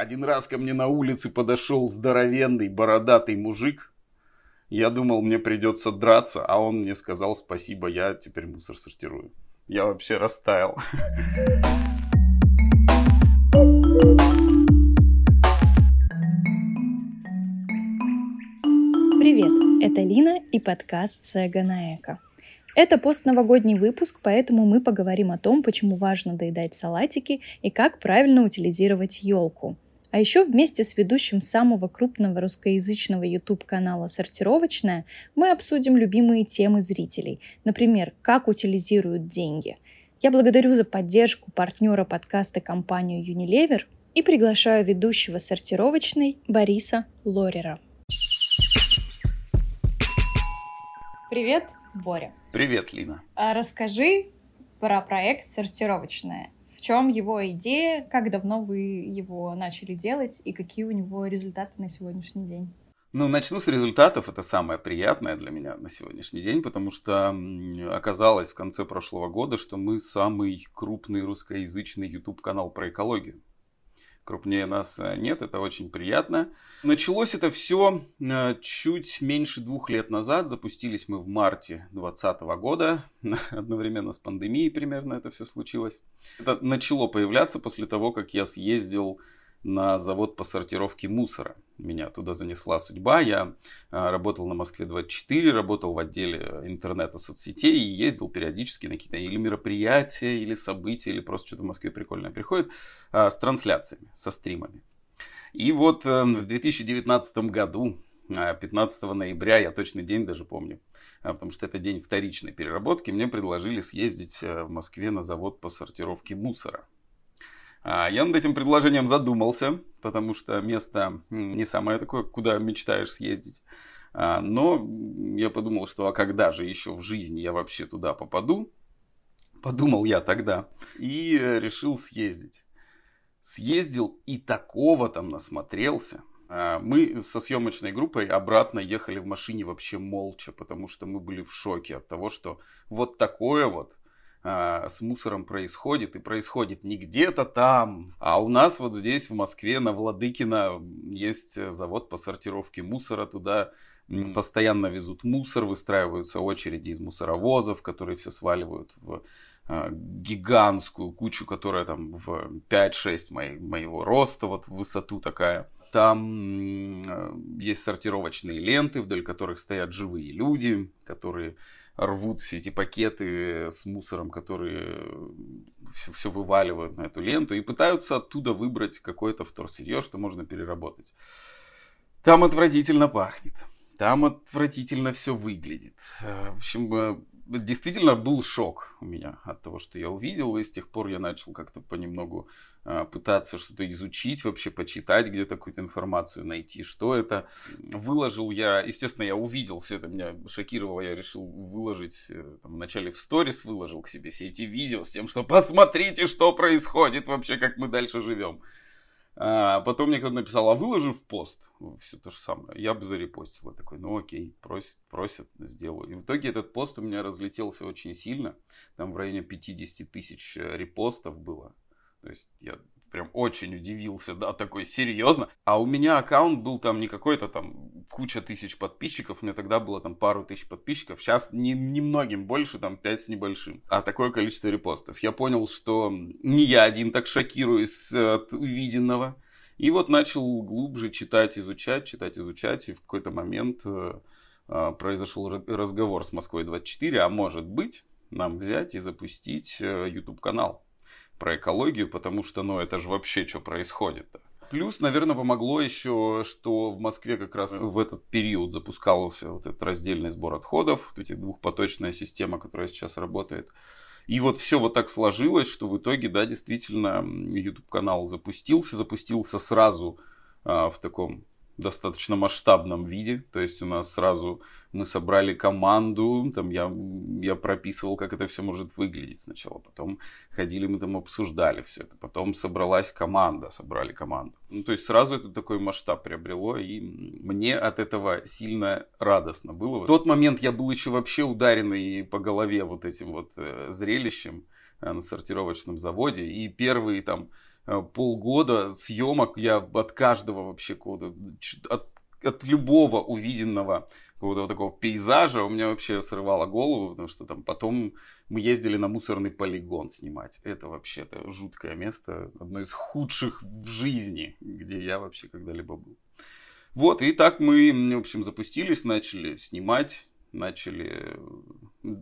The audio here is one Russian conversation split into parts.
Один раз ко мне на улице подошел здоровенный бородатый мужик. Я думал, мне придется драться, а он мне сказал спасибо, я теперь мусор сортирую. Я вообще растаял. Привет, это Лина и подкаст «Сега на эко». Это постновогодний выпуск, поэтому мы поговорим о том, почему важно доедать салатики и как правильно утилизировать елку. А еще вместе с ведущим самого крупного русскоязычного YouTube-канала «Сортировочная» мы обсудим любимые темы зрителей. Например, как утилизируют деньги. Я благодарю за поддержку партнера подкаста компанию Unilever и приглашаю ведущего «Сортировочной» Бориса Лорера. Привет, Боря. Привет, Лина. А расскажи про проект «Сортировочная». В чем его идея, как давно вы его начали делать и какие у него результаты на сегодняшний день? Ну, начну с результатов. Это самое приятное для меня на сегодняшний день, потому что оказалось в конце прошлого года, что мы самый крупный русскоязычный YouTube-канал про экологию. Крупнее нас э, нет, это очень приятно. Началось это все э, чуть меньше двух лет назад. Запустились мы в марте 2020 года. Одновременно с пандемией примерно это все случилось. Это начало появляться после того, как я съездил на завод по сортировке мусора. Меня туда занесла судьба. Я а, работал на Москве-24, работал в отделе интернета, соцсетей и ездил периодически на какие-то или мероприятия, или события, или просто что-то в Москве прикольное приходит а, с трансляциями, со стримами. И вот э, в 2019 году 15 а, ноября, я точный день даже помню, потому что это день вторичной переработки, мне предложили съездить э, в Москве на завод по сортировке мусора. А, я над этим предложением задумался, потому что место не самое такое, куда мечтаешь съездить. А, но я подумал, что а когда же еще в жизни я вообще туда попаду? Подумал я тогда. И решил съездить. Съездил и такого там насмотрелся. А, мы со съемочной группой обратно ехали в машине вообще молча, потому что мы были в шоке от того, что вот такое вот а, с мусором происходит, и происходит не где-то там, а у нас вот здесь в Москве на Владыкино есть завод по сортировке мусора, туда постоянно везут мусор, выстраиваются очереди из мусоровозов, которые все сваливают в а, гигантскую кучу, которая там в 5-6 моей, моего роста, вот в высоту такая. Там есть сортировочные ленты, вдоль которых стоят живые люди, которые рвут все эти пакеты с мусором, которые все, все вываливают на эту ленту и пытаются оттуда выбрать какое-то вторсырье, что можно переработать. Там отвратительно пахнет. Там отвратительно все выглядит. В общем, э, действительно был шок у меня от того, что я увидел, и с тех пор я начал как-то понемногу пытаться что-то изучить, вообще почитать где-то какую-то информацию, найти, что это. Выложил я, естественно, я увидел все это, меня шокировало, я решил выложить, э, там, вначале в сторис выложил к себе все эти видео с тем, что посмотрите, что происходит вообще, как мы дальше живем. А потом мне кто-то написал, а выложи в пост. Все то же самое. Я бы зарепостил. Я такой, ну окей, просят, просят, сделаю. И в итоге этот пост у меня разлетелся очень сильно. Там в районе 50 тысяч э, репостов было. То есть я прям очень удивился, да, такой серьезно. А у меня аккаунт был там не какой-то там куча тысяч подписчиков, меня тогда было там пару тысяч подписчиков, сейчас не, немногим больше, там 5 с небольшим, а такое количество репостов. Я понял, что не я один так шокируюсь от увиденного. И вот начал глубже читать, изучать, читать, изучать, и в какой-то момент э, э, произошел разговор с Москвой 24, а может быть нам взять и запустить э, YouTube канал про экологию, потому что, ну, это же вообще что происходит-то. Плюс, наверное, помогло еще, что в Москве как раз в этот период запускался вот этот раздельный сбор отходов, вот эти двухпоточная система, которая сейчас работает. И вот все вот так сложилось, что в итоге, да, действительно, YouTube канал запустился, запустился сразу а, в таком достаточно масштабном виде. То есть у нас сразу мы собрали команду, там я, я прописывал, как это все может выглядеть сначала. Потом ходили, мы там обсуждали все это. Потом собралась команда, собрали команду. Ну, то есть сразу это такой масштаб приобрело, и мне от этого сильно радостно было. В тот момент я был еще вообще ударенный по голове вот этим вот э, зрелищем э, на сортировочном заводе. И первые там полгода съемок я от каждого вообще кода, от, от любого увиденного какого-то вот такого пейзажа у меня вообще срывало голову, потому что там потом мы ездили на мусорный полигон снимать. Это вообще-то жуткое место, одно из худших в жизни, где я вообще когда-либо был. Вот, и так мы, в общем, запустились, начали снимать, начали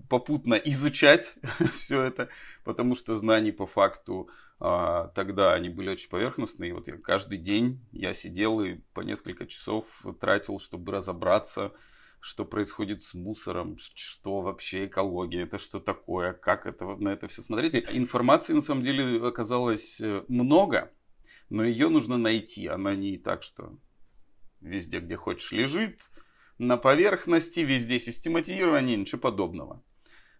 попутно изучать все это, потому что знаний по факту тогда они были очень поверхностные. Вот я каждый день я сидел и по несколько часов тратил, чтобы разобраться, что происходит с мусором, что вообще экология, это что такое, как это, на это все смотреть. Информации на самом деле оказалось э, много, но ее нужно найти. Она не так, что везде, где хочешь, лежит, на поверхности, везде систематизирование, ничего подобного.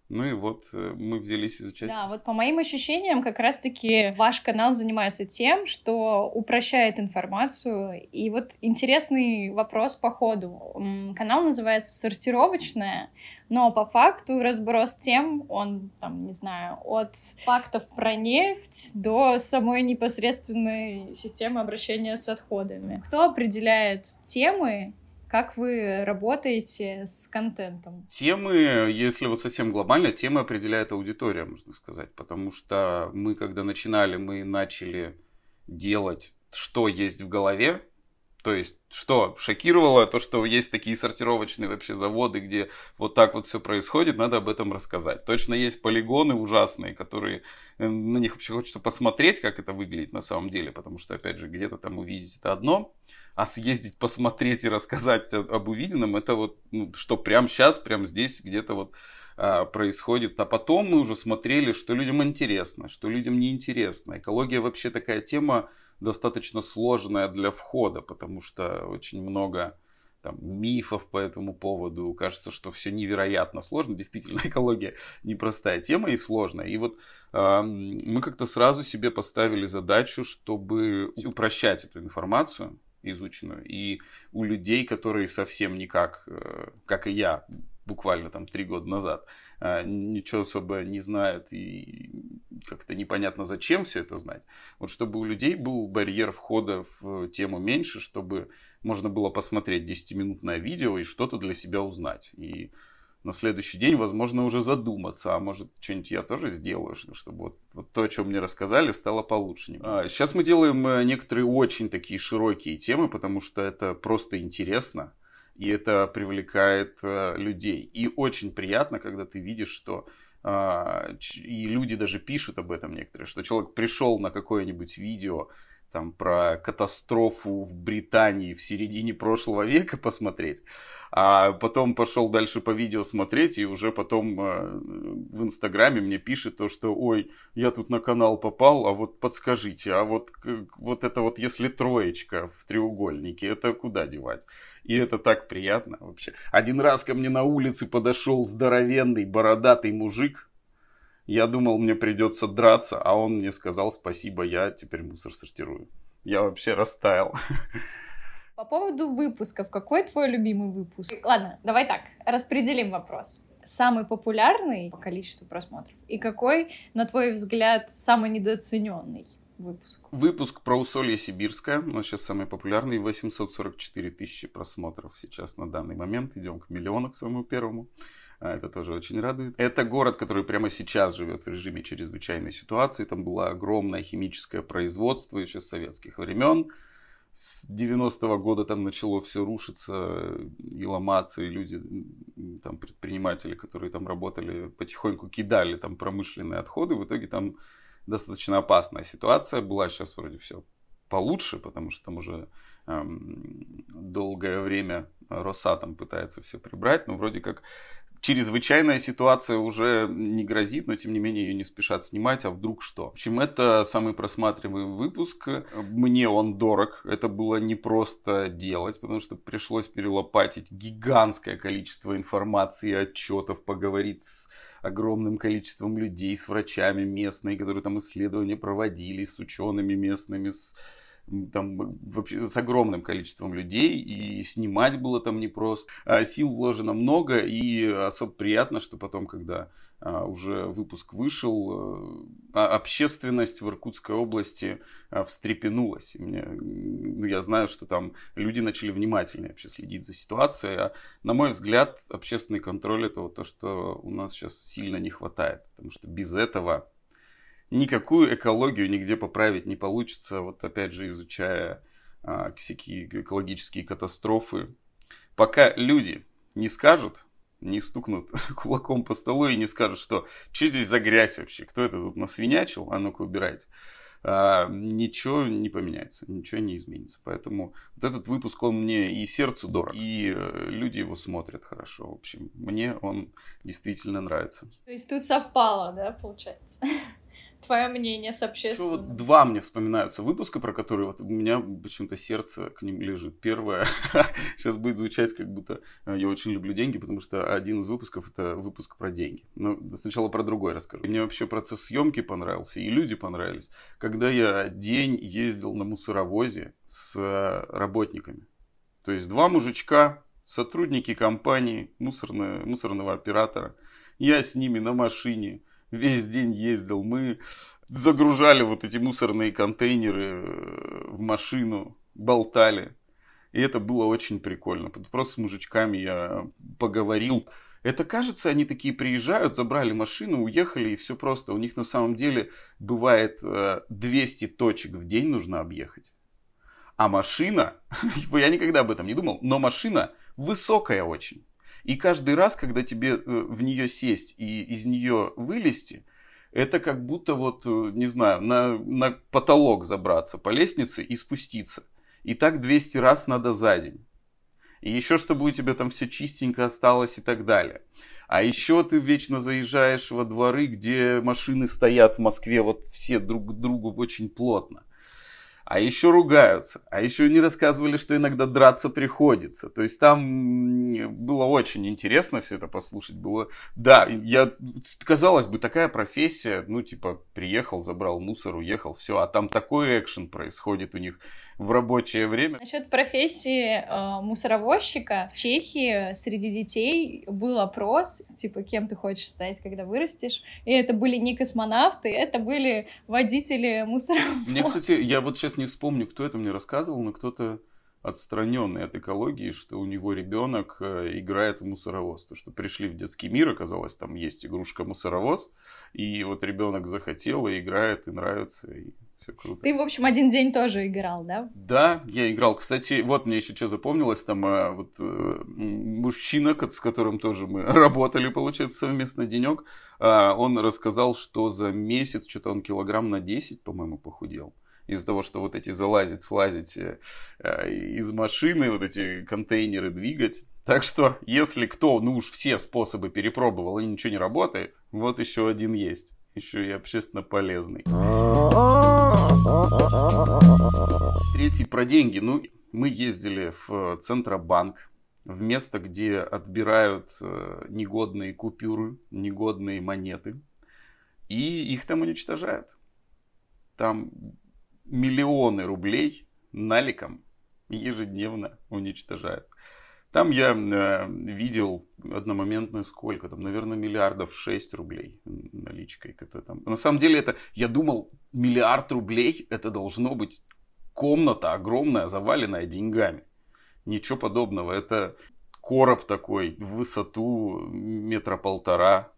Ну и вот э, мы взялись изучать. Да, вот по моим ощущениям, как раз-таки ваш канал занимается тем, что упрощает информацию. И вот интересный вопрос по ходу. Канал называется «Сортировочная», но по факту разброс тем, он, там, не знаю, от фактов про нефть до самой непосредственной системы обращения с отходами. Кто определяет темы как вы работаете с контентом? Темы, если вот совсем глобально, темы определяет аудитория, можно сказать. Потому что мы, когда начинали, мы начали делать, что есть в голове. То есть, что шокировало, то, что есть такие сортировочные вообще заводы, где вот так вот все происходит, надо об этом рассказать. Точно есть полигоны ужасные, которые э, на них вообще хочется посмотреть, как это выглядит на самом деле, потому что, опять же, где-то там увидеть это одно, а съездить, посмотреть и рассказать об увиденном, это вот, ну, что прямо сейчас, прямо здесь где-то вот а, происходит. А потом мы уже смотрели, что людям интересно, что людям неинтересно. Экология вообще такая тема достаточно сложная для входа, потому что очень много там, мифов по этому поводу. Кажется, что все невероятно сложно. Действительно, экология непростая тема и сложная. И вот э, мы как-то сразу себе поставили задачу, чтобы упрощать эту информацию изученную. И у людей, которые совсем никак, э, как и я, буквально там три года назад, э, ничего особо не знают и как-то непонятно зачем все это знать. Вот чтобы у людей был барьер входа в тему меньше, чтобы можно было посмотреть 10-минутное видео и что-то для себя узнать. И на следующий день, возможно, уже задуматься, а может, что-нибудь я тоже сделаю, чтобы вот, вот то, о чем мне рассказали, стало получше. А, сейчас мы делаем э, некоторые очень такие широкие темы, потому что это просто интересно, и это привлекает э, людей. И очень приятно, когда ты видишь, что а, и люди даже пишут об этом некоторые, что человек пришел на какое-нибудь видео, там про катастрофу в Британии в середине прошлого века посмотреть, а потом пошел дальше по видео смотреть, и уже потом э, в Инстаграме мне пишет то, что ой, я тут на канал попал, а вот подскажите, а вот, вот это вот если троечка в треугольнике, это куда девать? И это так приятно вообще. Один раз ко мне на улице подошел здоровенный бородатый мужик, я думал, мне придется драться, а он мне сказал спасибо, я теперь мусор сортирую. Я вообще растаял. По поводу выпусков, какой твой любимый выпуск? Ладно, давай так, распределим вопрос. Самый популярный по количеству просмотров и какой, на твой взгляд, самый недооцененный? выпуск? Выпуск про усолье Сибирское. Он сейчас самый популярный. 844 тысячи просмотров сейчас на данный момент. Идем к миллиону, к своему первому. А, это тоже очень радует. Это город, который прямо сейчас живет в режиме чрезвычайной ситуации. Там было огромное химическое производство еще с советских времен. С 90-го года там начало все рушиться и ломаться, и люди, там предприниматели, которые там работали, потихоньку кидали там промышленные отходы. В итоге там достаточно опасная ситуация была. Сейчас вроде все получше, потому что там уже эм, долгое время Росатом пытается все прибрать, но вроде как чрезвычайная ситуация уже не грозит, но тем не менее ее не спешат снимать, а вдруг что. В общем, это самый просматриваемый выпуск. Мне он дорог. Это было не просто делать, потому что пришлось перелопатить гигантское количество информации, отчетов, поговорить с огромным количеством людей, с врачами местными, которые там исследования проводили, с учеными местными, с там вообще с огромным количеством людей, и снимать было там непросто. А сил вложено много, и особо приятно, что потом, когда а, уже выпуск вышел, э, общественность в Иркутской области а, встрепенулась. мне, ну, я знаю, что там люди начали внимательнее вообще следить за ситуацией. А, на мой взгляд, общественный контроль это вот то, что у нас сейчас сильно не хватает. Потому что без этого никакую экологию нигде поправить не получится. Вот опять же, изучая а, всякие экологические катастрофы. Пока люди не скажут, не стукнут кулаком по столу и не скажут, что что здесь за грязь вообще, кто это тут насвинячил, а ну-ка убирайте. А, ничего не поменяется, ничего не изменится. Поэтому вот этот выпуск, он мне и сердцу дорог, и э, люди его смотрят хорошо. В общем, мне он действительно нравится. То есть тут совпало, да, получается? твое мнение с общественным? Вот два мне вспоминаются выпуска, про которые вот у меня почему-то сердце к ним лежит. Первое, сейчас будет звучать, как будто э, я очень люблю деньги, потому что один из выпусков это выпуск про деньги. Но сначала про другой расскажу. Мне вообще процесс съемки понравился, и люди понравились. Когда я день ездил на мусоровозе с работниками. То есть два мужичка, сотрудники компании, мусорного, мусорного оператора. Я с ними на машине весь день ездил. Мы загружали вот эти мусорные контейнеры э, в машину, болтали. И это было очень прикольно. Просто с мужичками я поговорил. Это кажется, они такие приезжают, забрали машину, уехали, и все просто. У них на самом деле бывает 200 э, точек в день нужно объехать. А машина, я никогда об этом не думал, но машина высокая очень. И каждый раз, когда тебе э, в нее сесть и из нее вылезти, это как будто вот, э, не знаю, на, на потолок забраться по лестнице и спуститься. И так 200 раз надо за день. И еще, чтобы у тебя там все чистенько осталось и так далее. А еще ты вечно заезжаешь во дворы, где машины стоят в Москве вот все друг к другу очень плотно а еще ругаются, а еще не рассказывали, что иногда драться приходится. То есть там было очень интересно все это послушать. Было, да, я, казалось бы, такая профессия, ну, типа, приехал, забрал мусор, уехал, все, а там такой экшен происходит у них в рабочее время. Насчет профессии э, мусоровозчика в Чехии среди детей был опрос, типа, кем ты хочешь стать, когда вырастешь. И это были не космонавты, это были водители мусоровозов. Мне, кстати, я вот сейчас не вспомню, кто это мне рассказывал, но кто-то отстраненный от экологии, что у него ребенок э, играет в мусоровоз. То, что пришли в детский мир, оказалось, там есть игрушка мусоровоз, и вот ребенок захотел и играет, и нравится, и все круто. Ты, в общем, один день тоже играл, да? Да, я играл. Кстати, вот мне еще что запомнилось, там а, вот э, мужчина, с которым тоже мы работали, получается, совместно денек, а, он рассказал, что за месяц что-то он килограмм на 10, по-моему, похудел из-за того, что вот эти залазить, слазить э, э, из машины, вот эти контейнеры двигать. Так что, если кто, ну уж все способы перепробовал и ничего не работает, вот еще один есть. Еще и общественно полезный. Третий про деньги. Ну, мы ездили в Центробанк, в место, где отбирают э, негодные купюры, негодные монеты, и их там уничтожают. Там миллионы рублей наликом ежедневно уничтожают. Там я э, видел одномоментно сколько там, наверное, миллиардов шесть рублей наличкой. Это там. На самом деле это, я думал, миллиард рублей это должно быть комната огромная, заваленная деньгами. Ничего подобного. Это короб такой в высоту метра полтора,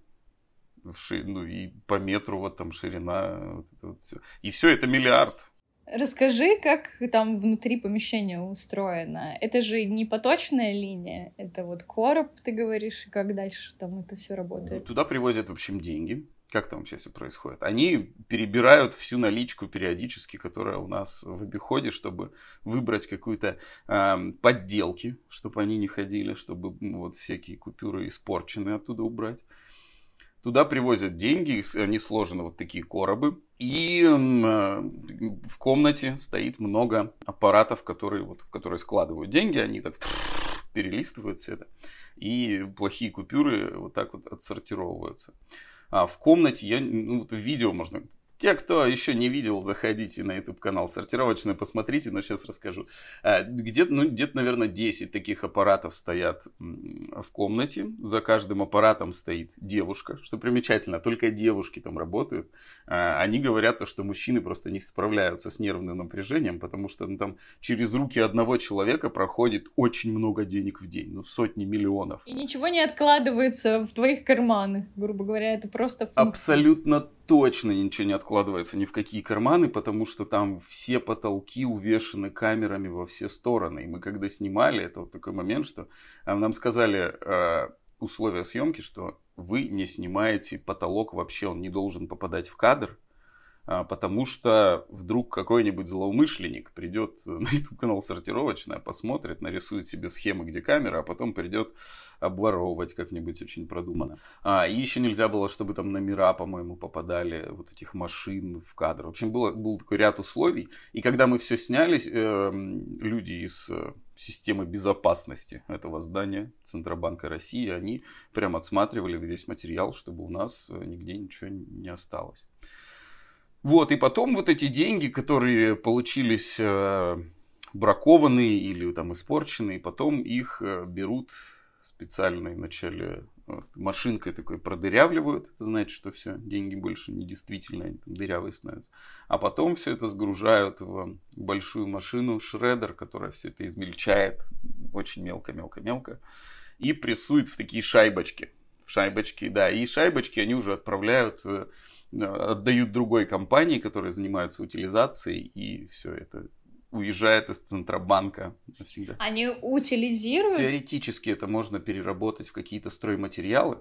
в ши, ну и по метру вот там ширина. Вот это вот все. И все это миллиард. Расскажи, как там внутри помещения устроено. Это же не поточная линия, это вот короб, ты говоришь, и как дальше там это все работает? Туда привозят, в общем, деньги. Как там вообще все происходит? Они перебирают всю наличку периодически, которая у нас в обиходе, чтобы выбрать какую-то э, подделки, чтобы они не ходили, чтобы ну, вот всякие купюры испорченные оттуда убрать. Туда привозят деньги, они сложены вот такие коробы. И э, в комнате стоит много аппаратов, которые, вот, в которые складывают деньги. Они так перелистывают все это. И плохие купюры вот так вот отсортировываются. А в комнате, я, ну, вот видео можно те, кто еще не видел, заходите на YouTube канал сортировочный, посмотрите, но сейчас расскажу. А, где-то, ну, где-то, наверное, 10 таких аппаратов стоят в комнате. За каждым аппаратом стоит девушка, что примечательно, только девушки там работают. А, они говорят, то, что мужчины просто не справляются с нервным напряжением, потому что ну, там через руки одного человека проходит очень много денег в день, ну, сотни миллионов. И ничего не откладывается в твоих карманах, грубо говоря, это просто. Абсолютно точно ничего не откладывается ни в какие карманы, потому что там все потолки увешаны камерами во все стороны. И мы когда снимали, это вот такой момент, что э, нам сказали э, условия съемки, что вы не снимаете потолок вообще, он не должен попадать в кадр. А, потому что вдруг какой-нибудь злоумышленник придет на YouTube канал сортировочная, посмотрит, нарисует себе схемы, где камера, а потом придет обворовывать как-нибудь очень продуманно. А, и еще нельзя было, чтобы там номера, по-моему, попадали вот этих машин в кадр. В общем, было, был такой ряд условий. И когда мы все снялись, э, люди из э, системы безопасности этого здания Центробанка России, они прям отсматривали весь материал, чтобы у нас э, нигде ничего не осталось. Вот, и потом вот эти деньги, которые получились э, бракованные или там испорченные, потом их э, берут специальной вначале вот, машинкой такой продырявливают, значит, что все, деньги больше не действительно, дырявые становятся. А потом все это сгружают в большую машину шредер, которая все это измельчает очень мелко-мелко-мелко и прессует в такие шайбочки. Шайбочки, да, и шайбочки они уже отправляют э, отдают другой компании, которая занимается утилизацией, и все это уезжает из Центробанка навсегда. Они утилизируют? Теоретически это можно переработать в какие-то стройматериалы,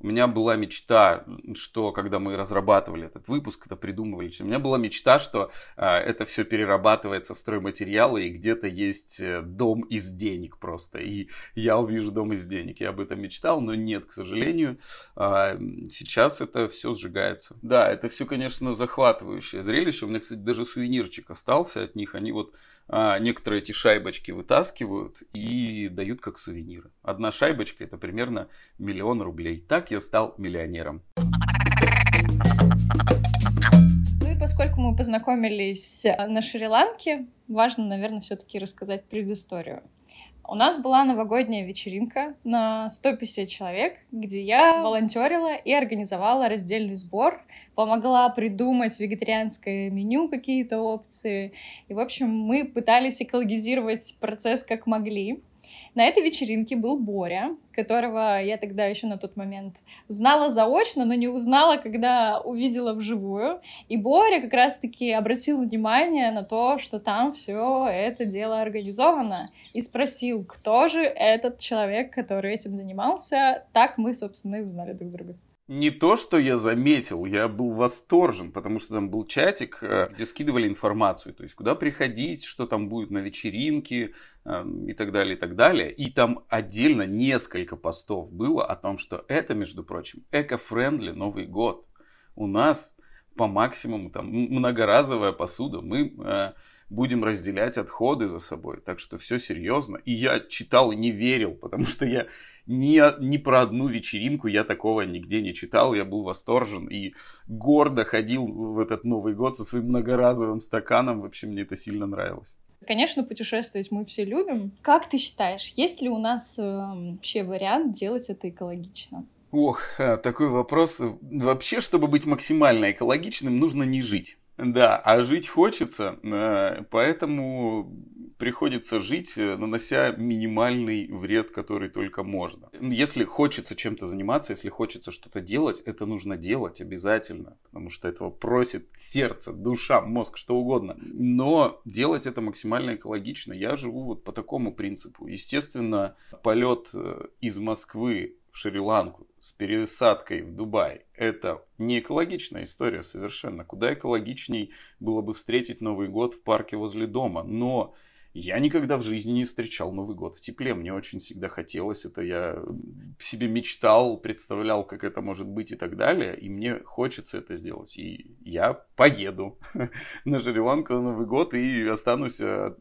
у меня была мечта, что когда мы разрабатывали этот выпуск, это придумывали, у меня была мечта, что а, это все перерабатывается в стройматериалы, и где-то есть э, дом из денег просто. И я увижу дом из денег. Я об этом мечтал, но нет, к сожалению. А, сейчас это все сжигается. Да, это все, конечно, захватывающее зрелище. У меня, кстати, даже сувенирчик остался от них. Они вот а, некоторые эти шайбочки вытаскивают и дают как сувениры. Одна шайбочка это примерно миллион рублей. Так я стал миллионером. Ну и поскольку мы познакомились э, на Шри-Ланке, важно, наверное, все-таки рассказать предысторию. У нас была новогодняя вечеринка на 150 человек, где я волонтерила и организовала раздельный сбор, помогла придумать вегетарианское меню, какие-то опции. И, в общем, мы пытались экологизировать процесс как могли. На этой вечеринке был Боря, которого я тогда еще на тот момент знала заочно, но не узнала, когда увидела вживую. И Боря как раз-таки обратил внимание на то, что там все это дело организовано, и спросил, кто же этот человек, который этим занимался. Так мы, собственно, и узнали друг друга не то, что я заметил, я был восторжен, потому что там был чатик, э, где скидывали информацию, то есть куда приходить, что там будет на вечеринке эм, и так далее, и так далее. И там отдельно несколько постов было о том, что это, между прочим, эко-френдли Новый год. У нас по максимуму там многоразовая посуда. Мы э, будем разделять отходы за собой. Так что все серьезно. И я читал и не верил, потому что я ни, ни про одну вечеринку я такого нигде не читал. Я был восторжен и гордо ходил в этот Новый год со своим многоразовым стаканом. Вообще мне это сильно нравилось. Конечно, путешествовать мы все любим. Как ты считаешь, есть ли у нас э, вообще вариант делать это экологично? Ох, э, такой вопрос. Вообще, чтобы быть максимально экологичным, нужно не жить. Да, а жить хочется, э, поэтому приходится жить, э, нанося минимальный вред, который только можно. Если хочется чем-то заниматься, если хочется что-то делать, это нужно делать обязательно, потому что этого просит сердце, душа, мозг, что угодно. Но делать это максимально экологично. Я живу вот по такому принципу. Естественно, полет э, из Москвы Шри-Ланку с пересадкой в Дубай. Это не экологичная история совершенно. Куда экологичней было бы встретить Новый год в парке возле дома. Но я никогда в жизни не встречал Новый год в тепле. Мне очень всегда хотелось это. Я себе мечтал, представлял, как это может быть и так далее. И мне хочется это сделать. И я поеду на Шри-Ланку на Новый год и останусь э,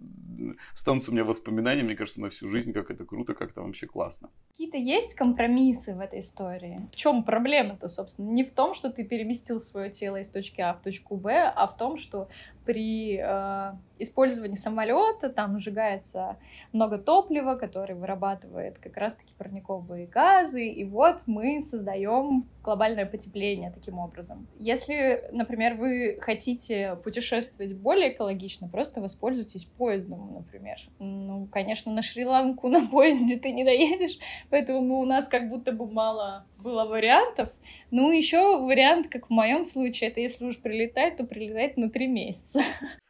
останутся у меня воспоминания, мне кажется, на всю жизнь, как это круто, как это вообще классно. Какие-то есть компромиссы в этой истории? В чем проблема-то, собственно? Не в том, что ты переместил свое тело из точки А в точку Б, а в том, что при э, использовании самолета там сжигается много топлива, которое вырабатывает как раз-таки парниковые газы, и вот мы создаем глобальное потепление таким образом. Если, например, вы хотите путешествовать более экологично, просто воспользуйтесь поездом, например. Ну, конечно, на Шри-Ланку на поезде ты не доедешь, поэтому у нас как будто бы мало было вариантов. Ну, еще вариант, как в моем случае, это если уж прилетать, то прилетать на три месяца.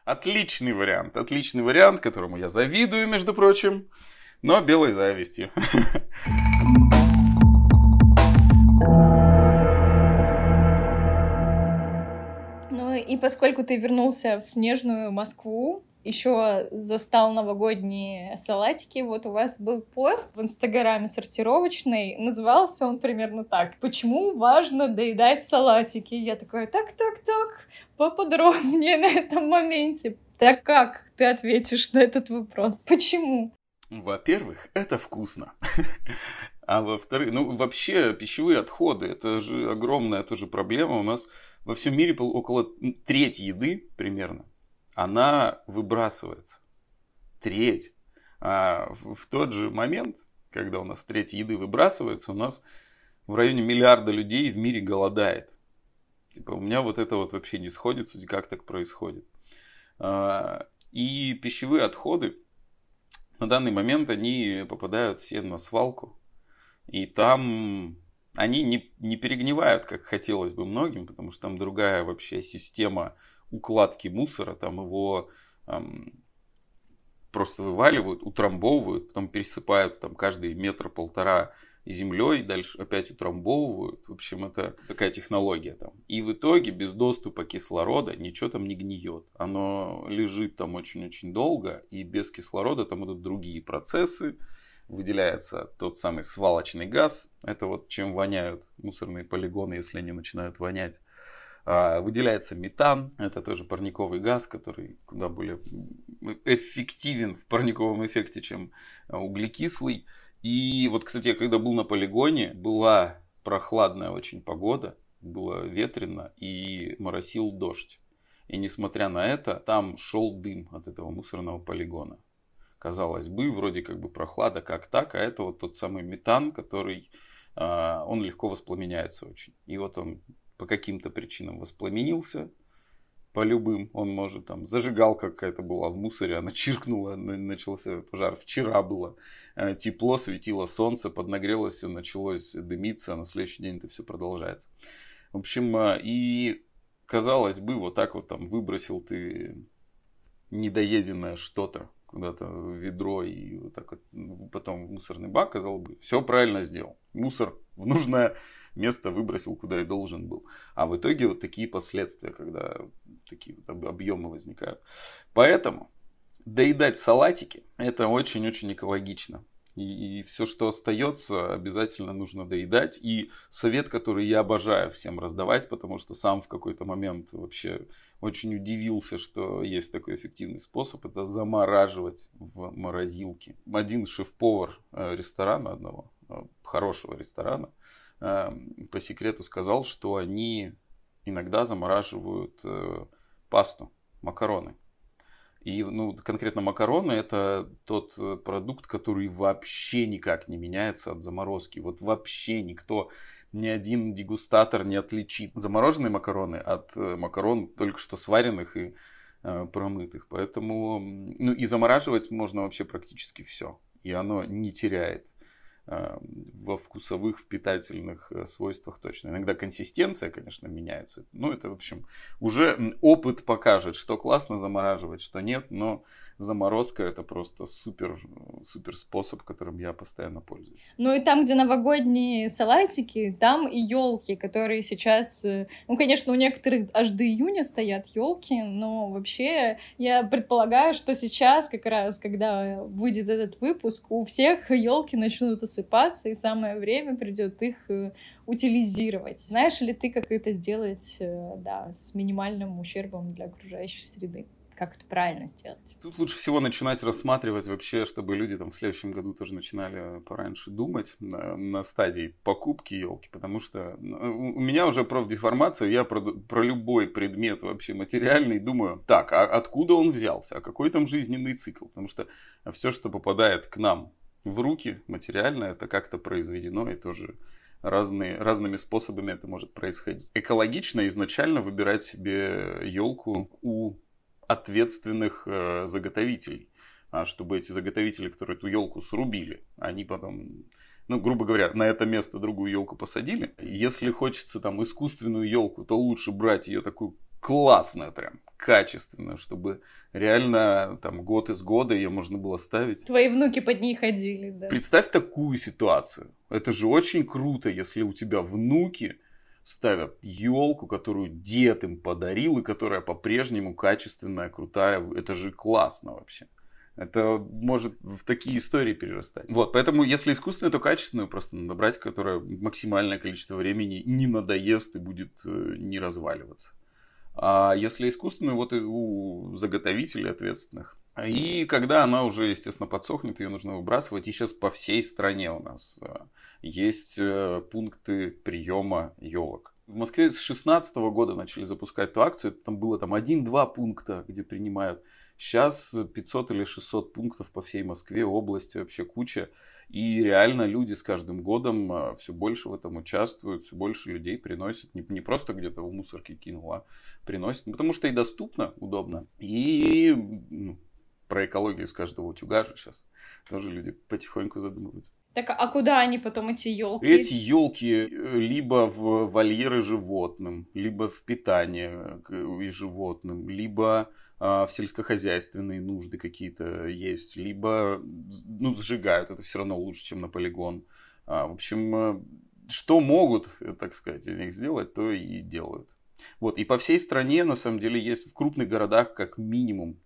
Отличный вариант, отличный вариант, которому я завидую, между прочим, но белой завистью. Ну и поскольку ты вернулся в снежную Москву, еще застал новогодние салатики. Вот у вас был пост в Инстаграме сортировочный. Назывался он примерно так. Почему важно доедать салатики? Я такая, так, так, так, поподробнее на этом моменте. Так как ты ответишь на этот вопрос? Почему? Во-первых, это вкусно. А во-вторых, ну вообще пищевые отходы, это же огромная тоже проблема. У нас во всем мире около трети еды примерно она выбрасывается. Треть. А в, тот же момент, когда у нас треть еды выбрасывается, у нас в районе миллиарда людей в мире голодает. Типа у меня вот это вот вообще не сходится, как так происходит. А, и пищевые отходы на данный момент они попадают все на свалку. И там они не, не перегнивают, как хотелось бы многим, потому что там другая вообще система укладки мусора, там его эм, просто вываливают, утрамбовывают, потом пересыпают там каждый метр-полтора землей, дальше опять утрамбовывают. В общем, это такая технология там. И в итоге без доступа кислорода ничего там не гниет. Оно лежит там очень-очень долго, и без кислорода там идут другие процессы. Выделяется тот самый свалочный газ. Это вот чем воняют мусорные полигоны, если они начинают вонять. А, выделяется метан, это тоже парниковый газ, который куда более эффективен в парниковом эффекте, чем а, углекислый. И вот, кстати, я когда был на полигоне, была прохладная очень погода, было ветрено и моросил дождь. И несмотря на это, там шел дым от этого мусорного полигона. Казалось бы, вроде как бы прохлада как так, а это вот тот самый метан, который а, он легко воспламеняется очень. И вот он по каким-то причинам воспламенился, по любым, он может там, зажигалка какая-то была в мусоре, она чиркнула, начался пожар. Вчера было э, тепло, светило солнце, поднагрелось, все началось дымиться, а на следующий день это все продолжается. В общем, э, и казалось бы, вот так вот там выбросил ты недоеденное что-то куда-то в ведро и вот так вот потом в мусорный бак, казалось бы, все правильно сделал. Мусор в нужное место выбросил, куда и должен был. А в итоге вот такие последствия, когда такие вот объемы возникают. Поэтому доедать салатики это очень-очень экологично. И, и все, что остается, обязательно нужно доедать. И совет, который я обожаю всем раздавать, потому что сам в какой-то момент вообще очень удивился, что есть такой эффективный способ, это замораживать в морозилке. Один шеф-повар э, ресторана одного, э, хорошего ресторана, по секрету сказал, что они иногда замораживают э, пасту, макароны. И ну, конкретно макароны это тот э, продукт, который вообще никак не меняется от заморозки. Вот вообще никто, ни один дегустатор не отличит замороженные макароны от э, макарон только что сваренных и промытых. Поэтому, ну и замораживать можно вообще практически все. И оно не теряет во вкусовых, впитательных э, свойствах точно. Иногда консистенция, конечно, меняется. Ну, это, в общем, уже опыт покажет, что классно замораживать, что нет, но заморозка это просто супер, супер способ, которым я постоянно пользуюсь. Ну и там, где новогодние салатики, там и елки, которые сейчас, э, ну, конечно, у некоторых аж до июня стоят елки, но вообще я предполагаю, что сейчас как раз, когда выйдет этот выпуск, у всех елки начнут осыпаться, и самое время придет их э, утилизировать. Знаешь ли ты, как это сделать, э, да, с минимальным ущербом для окружающей среды? Как это правильно сделать. Тут лучше всего начинать рассматривать вообще, чтобы люди там в следующем году тоже начинали пораньше думать на, на стадии покупки елки, потому что ну, у меня уже профдеформация, я про, про любой предмет вообще материальный думаю, так, а откуда он взялся, а какой там жизненный цикл, потому что все, что попадает к нам в руки материально, это как-то произведено и тоже разные, разными способами это может происходить. Экологично изначально выбирать себе елку у ответственных э, заготовителей, а чтобы эти заготовители, которые эту елку срубили, они потом, ну, грубо говоря, на это место другую елку посадили. Если хочется там искусственную елку, то лучше брать ее такую классную прям, качественную, чтобы реально там год из года ее можно было ставить. Твои внуки под ней ходили, да. Представь такую ситуацию. Это же очень круто, если у тебя внуки ставят елку, которую дед им подарил, и которая по-прежнему качественная, крутая. Это же классно вообще. Это может в такие истории перерастать. Вот, поэтому если искусственную, то качественную просто надо брать, которая максимальное количество времени не надоест и будет э, не разваливаться. А если искусственную, вот и у заготовителей ответственных. И когда она уже, естественно, подсохнет, ее нужно выбрасывать. И сейчас по всей стране у нас э, есть э, пункты приема елок. В Москве с 2016 года начали запускать эту акцию. Там было там один-два пункта, где принимают. Сейчас 500 или 600 пунктов по всей Москве, области, вообще куча. И реально люди с каждым годом э, все больше в этом участвуют, все больше людей приносят. Не, не просто где-то в мусорке кинул, а приносят. Ну, потому что и доступно, удобно. И ну, про экологию с каждого утюга же сейчас тоже люди потихоньку задумываются. Так а куда они потом эти елки? Эти елки э, либо в вольеры животным, либо в питание и животным, либо а, в сельскохозяйственные нужды какие-то есть, либо ну, сжигают, это все равно лучше, чем на полигон. А, в общем, э, что могут, э, так сказать, из них сделать, то и делают. Вот, и по всей стране, на самом деле, есть в крупных городах, как минимум,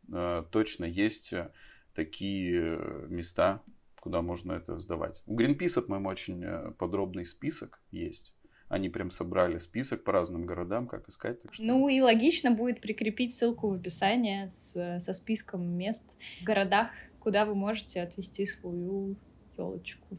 точно есть такие места, куда можно это сдавать. У Greenpeace, по-моему, очень э, подробный список есть. Они прям собрали список по разным городам, как искать. Так что... Ну и логично будет прикрепить ссылку в описании с, со списком мест в городах, куда вы можете отвезти свою елочку.